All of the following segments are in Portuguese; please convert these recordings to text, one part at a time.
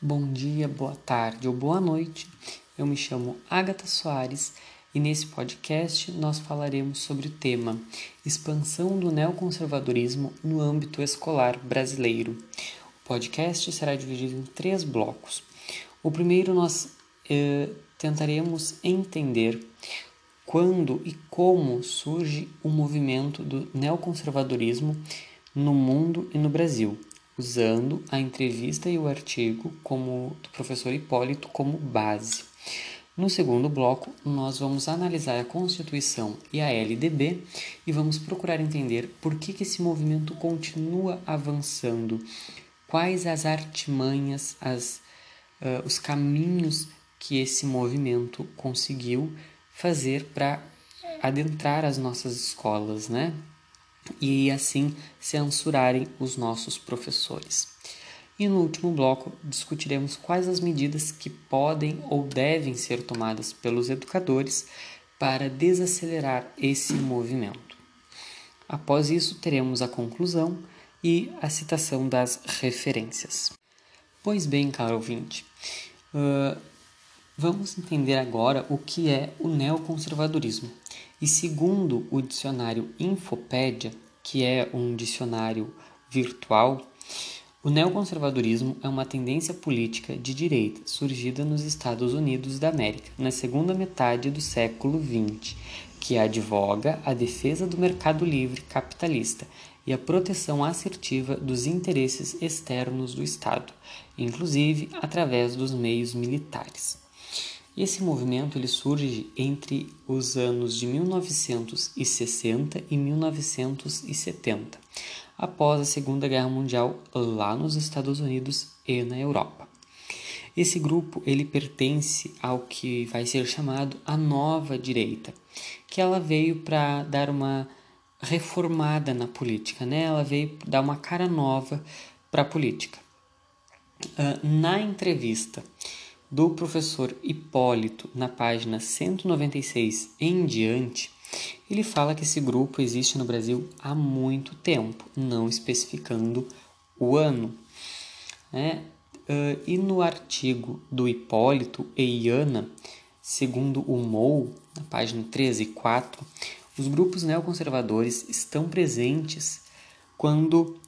Bom dia, boa tarde ou boa noite. Eu me chamo Agatha Soares e nesse podcast nós falaremos sobre o tema Expansão do neoconservadorismo no âmbito escolar brasileiro. O podcast será dividido em três blocos. O primeiro nós eh, tentaremos entender quando e como surge o movimento do neoconservadorismo no mundo e no Brasil usando a entrevista e o artigo como, do professor Hipólito como base. No segundo bloco, nós vamos analisar a Constituição e a LDB e vamos procurar entender por que, que esse movimento continua avançando, quais as artimanhas, as, uh, os caminhos que esse movimento conseguiu fazer para adentrar as nossas escolas, né? E assim censurarem os nossos professores. E no último bloco discutiremos quais as medidas que podem ou devem ser tomadas pelos educadores para desacelerar esse movimento. Após isso, teremos a conclusão e a citação das referências. Pois bem, caro ouvinte, uh, vamos entender agora o que é o neoconservadorismo. E segundo o dicionário Infopédia, que é um dicionário virtual, o neoconservadorismo é uma tendência política de direita surgida nos Estados Unidos da América na segunda metade do século XX, que advoga a defesa do mercado livre capitalista e a proteção assertiva dos interesses externos do Estado, inclusive através dos meios militares. Esse movimento ele surge entre os anos de 1960 e 1970, após a Segunda Guerra Mundial lá nos Estados Unidos e na Europa. Esse grupo ele pertence ao que vai ser chamado a nova direita, que ela veio para dar uma reformada na política, né? Ela veio dar uma cara nova para a política. Uh, na entrevista do professor Hipólito, na página 196 em diante, ele fala que esse grupo existe no Brasil há muito tempo, não especificando o ano. Né? Uh, e no artigo do Hipólito e Iana, segundo o MOU, na página 13 e 4, os grupos neoconservadores estão presentes quando,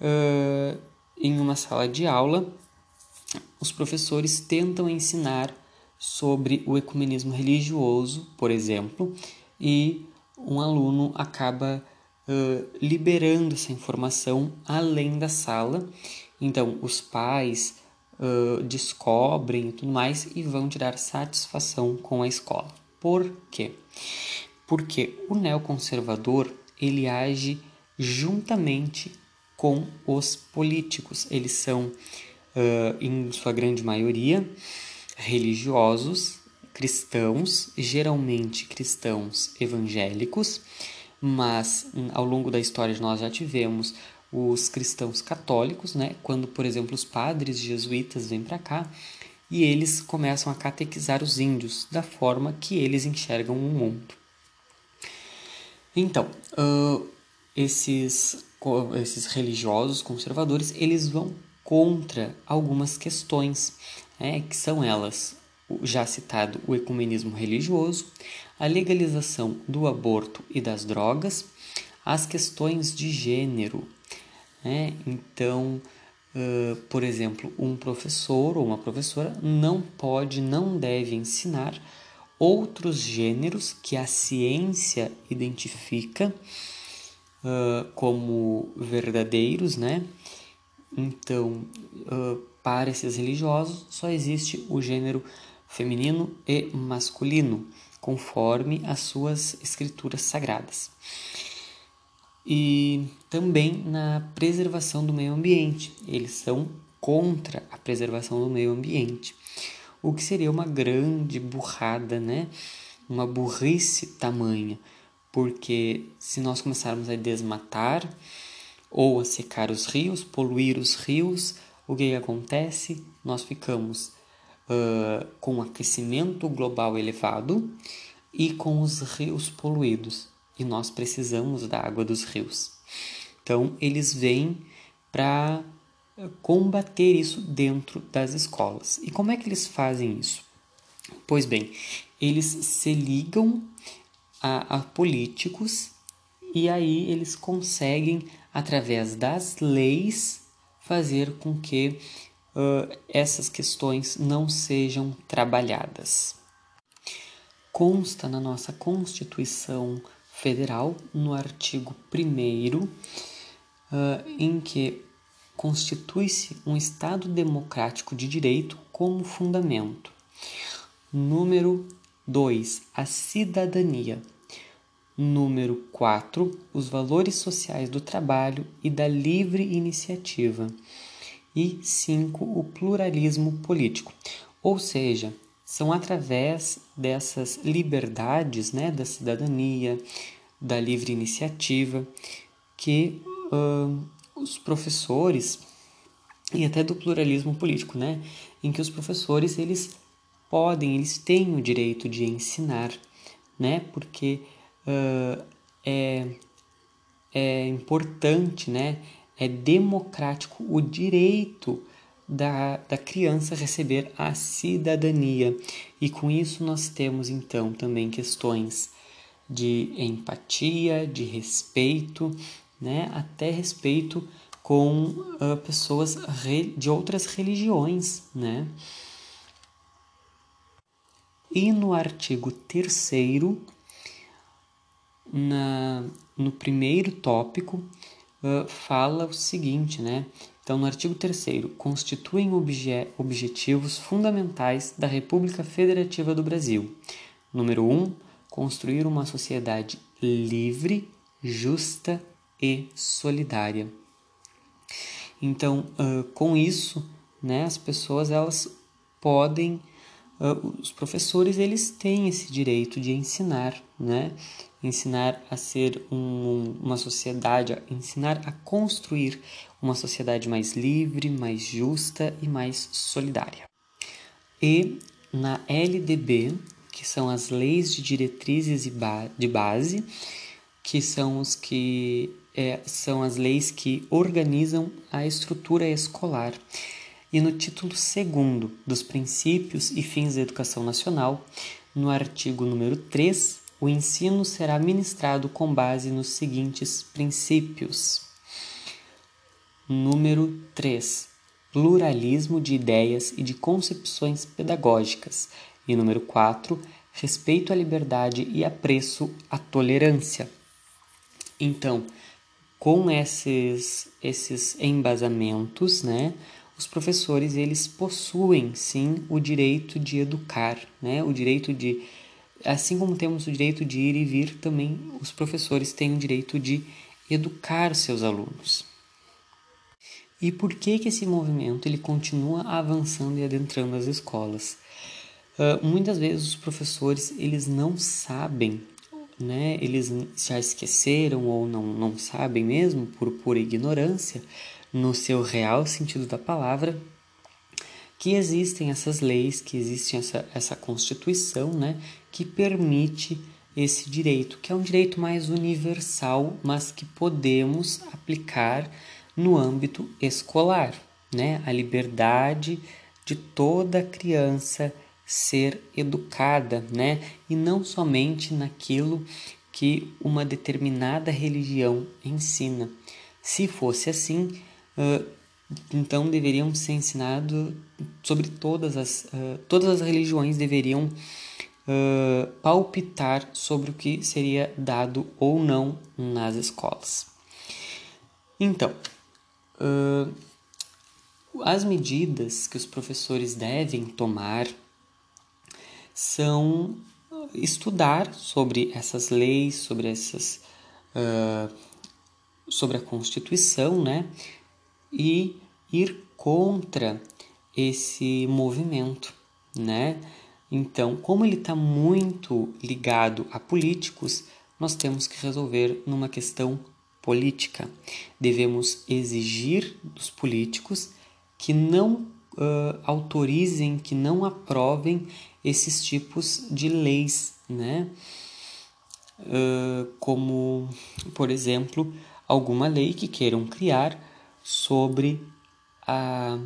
uh, em uma sala de aula, os professores tentam ensinar sobre o ecumenismo religioso, por exemplo, e um aluno acaba uh, liberando essa informação além da sala. Então, os pais uh, descobrem e tudo mais e vão tirar satisfação com a escola. Por quê? Porque o neoconservador ele age juntamente com os políticos. Eles são em sua grande maioria, religiosos, cristãos, geralmente cristãos evangélicos, mas hum, ao longo da história nós já tivemos os cristãos católicos, né? Quando, por exemplo, os padres jesuítas vêm para cá e eles começam a catequizar os índios da forma que eles enxergam o mundo. Então, uh, esses, esses religiosos conservadores eles vão contra algumas questões, né, que são elas o já citado o ecumenismo religioso, a legalização do aborto e das drogas, as questões de gênero. Né? Então, uh, por exemplo, um professor ou uma professora não pode, não deve ensinar outros gêneros que a ciência identifica uh, como verdadeiros, né? Então, uh, para esses religiosos, só existe o gênero feminino e masculino, conforme as suas escrituras sagradas. E também na preservação do meio ambiente, eles são contra a preservação do meio ambiente, o que seria uma grande burrada, né? Uma burrice tamanha, porque se nós começarmos a desmatar, ou a secar os rios, poluir os rios, o que acontece? Nós ficamos uh, com aquecimento global elevado e com os rios poluídos, e nós precisamos da água dos rios. Então, eles vêm para combater isso dentro das escolas. E como é que eles fazem isso? Pois bem, eles se ligam a, a políticos e aí eles conseguem, através das leis, fazer com que uh, essas questões não sejam trabalhadas. Consta na nossa Constituição Federal, no artigo 1, uh, em que constitui-se um Estado democrático de direito como fundamento. Número 2. A cidadania. Número 4. Os valores sociais do trabalho e da livre iniciativa. E 5. O pluralismo político. Ou seja, são através dessas liberdades né, da cidadania, da livre iniciativa, que uh, os professores e até do pluralismo político, né, em que os professores eles podem, eles têm o direito de ensinar, né, porque uh, é, é importante, né? É democrático o direito da, da criança receber a cidadania. E com isso nós temos então também questões de empatia, de respeito, né? Até respeito com uh, pessoas de outras religiões, né? E no artigo 3 na, no primeiro tópico, uh, fala o seguinte, né? Então, no artigo 3 constituem obje objetivos fundamentais da República Federativa do Brasil. Número 1, um, construir uma sociedade livre, justa e solidária. Então, uh, com isso, né, as pessoas elas podem uh, os professores eles têm esse direito de ensinar, né? Ensinar a ser um, uma sociedade, ensinar a construir uma sociedade mais livre, mais justa e mais solidária. E na LDB, que são as leis de diretrizes de base, que são os que é, são as leis que organizam a estrutura escolar e no título 2 dos Princípios e Fins da Educação Nacional, no artigo número 3, o ensino será ministrado com base nos seguintes princípios. Número 3. Pluralismo de ideias e de concepções pedagógicas. E número 4. Respeito à liberdade e apreço à tolerância. Então, com esses, esses embasamentos, né, os professores eles possuem sim o direito de educar, né? O direito de assim como temos o direito de ir e vir, também os professores têm o direito de educar seus alunos. E por que que esse movimento ele continua avançando e adentrando as escolas? Uh, muitas vezes os professores eles não sabem, né? Eles já esqueceram ou não, não sabem mesmo por pura ignorância no seu real sentido da palavra, que existem essas leis, que existe essa, essa Constituição, né, que permite esse direito, que é um direito mais universal, mas que podemos aplicar no âmbito escolar, né? A liberdade de toda criança ser educada, né? E não somente naquilo que uma determinada religião ensina. Se fosse assim, uh, então deveriam ser ensinados sobre todas as uh, todas as religiões deveriam uh, palpitar sobre o que seria dado ou não nas escolas. Então, uh, as medidas que os professores devem tomar são estudar sobre essas leis, sobre essas sobre a Constituição, né? e ir contra esse movimento, né? Então, como ele está muito ligado a políticos, nós temos que resolver numa questão política. Devemos exigir dos políticos que não uh, autorizem, que não aprovem esses tipos de leis, né? Uh, como, por exemplo, alguma lei que queiram criar sobre a,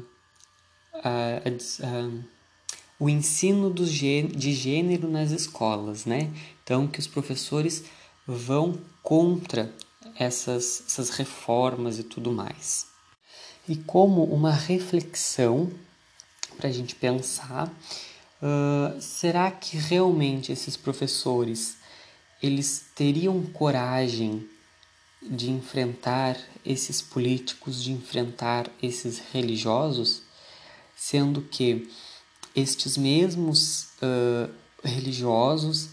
a, a, o ensino do, de gênero nas escolas, né? Então, que os professores vão contra essas, essas reformas e tudo mais. E como uma reflexão para a gente pensar, uh, será que realmente esses professores eles teriam coragem de enfrentar esses políticos, de enfrentar esses religiosos, sendo que estes mesmos uh, religiosos,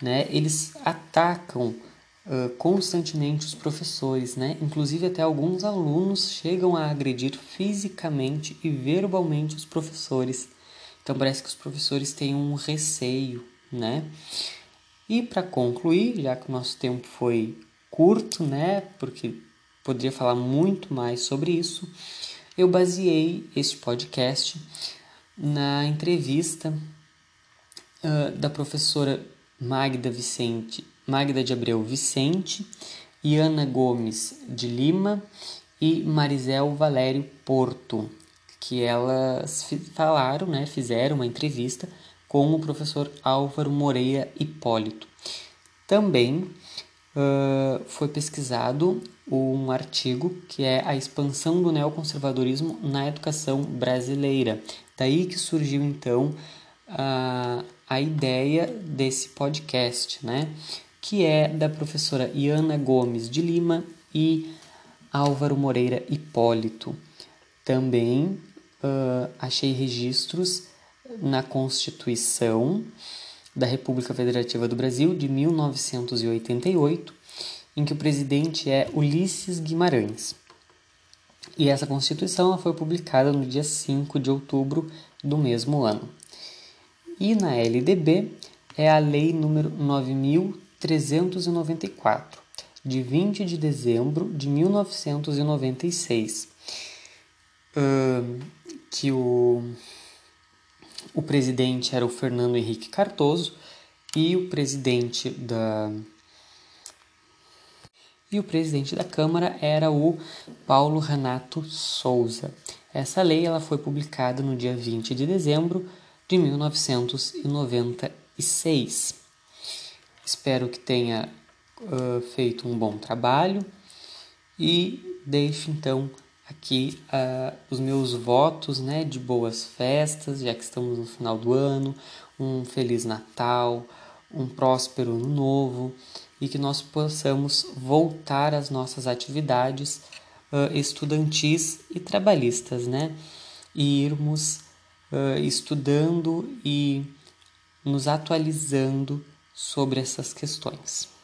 né, eles atacam uh, constantemente os professores, né? Inclusive até alguns alunos chegam a agredir fisicamente e verbalmente os professores. Então parece que os professores têm um receio, né? E para concluir, já que o nosso tempo foi curto, né? Porque poderia falar muito mais sobre isso, eu baseei este podcast na entrevista uh, da professora Magda Vicente, Magda de Abreu Vicente e Ana Gomes de Lima e Marizel Valério Porto, que elas falaram, né, fizeram uma entrevista com o professor Álvaro Moreira Hipólito. Também uh, foi pesquisado um artigo que é a expansão do neoconservadorismo na educação brasileira. Daí que surgiu então a, a ideia desse podcast, né? Que é da professora Iana Gomes de Lima e Álvaro Moreira Hipólito. Também uh, achei registros na Constituição da República Federativa do Brasil de 1988, em que o presidente é Ulisses Guimarães. E essa Constituição foi publicada no dia 5 de outubro do mesmo ano. E na LDB é a Lei número 9394, de 20 de dezembro de 1996, uh, que o o presidente era o Fernando Henrique Cardoso e o presidente da e o presidente da Câmara era o Paulo Renato Souza. Essa lei ela foi publicada no dia 20 de dezembro de 1996. Espero que tenha uh, feito um bom trabalho e deixo então aqui uh, os meus votos né, de boas festas, já que estamos no final do ano, um Feliz Natal, um próspero Ano Novo e que nós possamos voltar às nossas atividades uh, estudantis e trabalhistas, né? E irmos uh, estudando e nos atualizando sobre essas questões.